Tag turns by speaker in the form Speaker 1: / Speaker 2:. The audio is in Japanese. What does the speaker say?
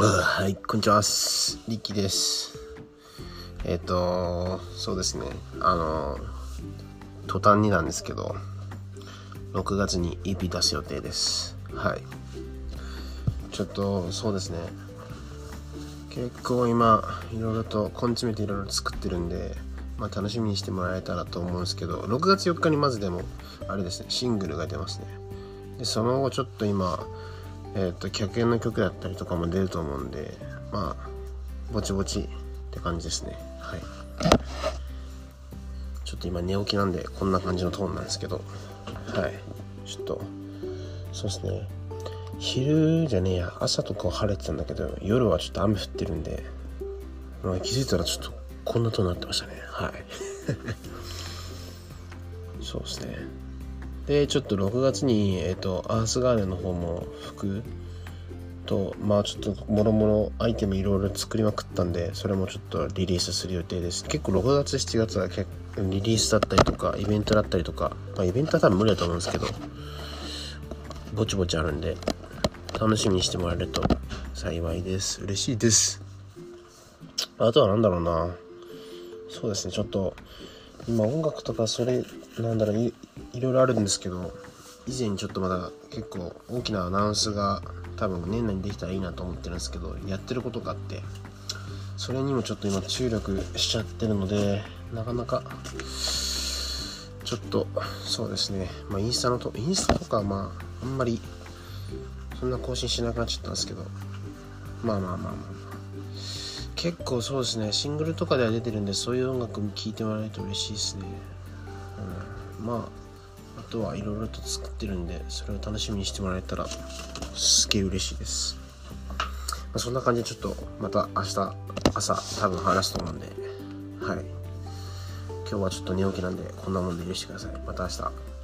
Speaker 1: はい、こんにちは。リッキーです。えっ、と、そうですね。あの、途端になんですけど、6月に EP 出す予定です。はい。ちょっと、そうですね。結構今、いろいろと根詰めていろいろ作ってるんで、まあ楽しみにしてもらえたらと思うんですけど、6月4日にまずでも、あれですね、シングルが出ますね。で、その後ちょっと今、えっ、と、客演の曲だったりとかも出ると思うんで、まあ、ぼちぼちって感じですね。はい。ちょっと今寝起きなんで、こんな感じのトーンなんですけど、はい。ちょっと、そうですね。昼じゃねえや、朝とかは晴れてたんだけど、夜はちょっと雨降ってるんで、まあ、気づいたらちょっとこんなトーンになってましたね。はい。そうですね。でちょっと6月に、えっとアースガーデンの方も服とまあちょっともろもろアイテムいろいろ作りまくったんでそれもちょっとリリースする予定です。結構6月7月は結リリースだったりとかイベントだったりとか、まあ、イベントは多分無理だと思うんですけどぼちぼちあるんで楽しみにしてもらえると幸いです。嬉しいです。あとは何だろうな。そうですねちょっと今音楽とかそれなんだろういいろいろあるんですけど以前ちょっとまだ結構大きなアナウンスが多分年内にできたらいいなと思ってるんですけどやってることがあってそれにもちょっと今注力しちゃってるのでなかなかちょっとそうですね。まあインスタのとインスタとかはまああんまりそんな更新しなくなっちゃったんですけどまあまあまあまあ結構そうですね。シングルとかでは出てるんでそういう音楽も聴いてもらえると嬉しいですね、うん、まああとはいろいろと作ってるんでそれを楽しみにしてもらえたらすげえ嬉しいです、まあ、そんな感じでちょっとまた明日朝多分話すと思うんで。はい。今日はちょっと寝起きなんでこんなもんで許してください。また明日。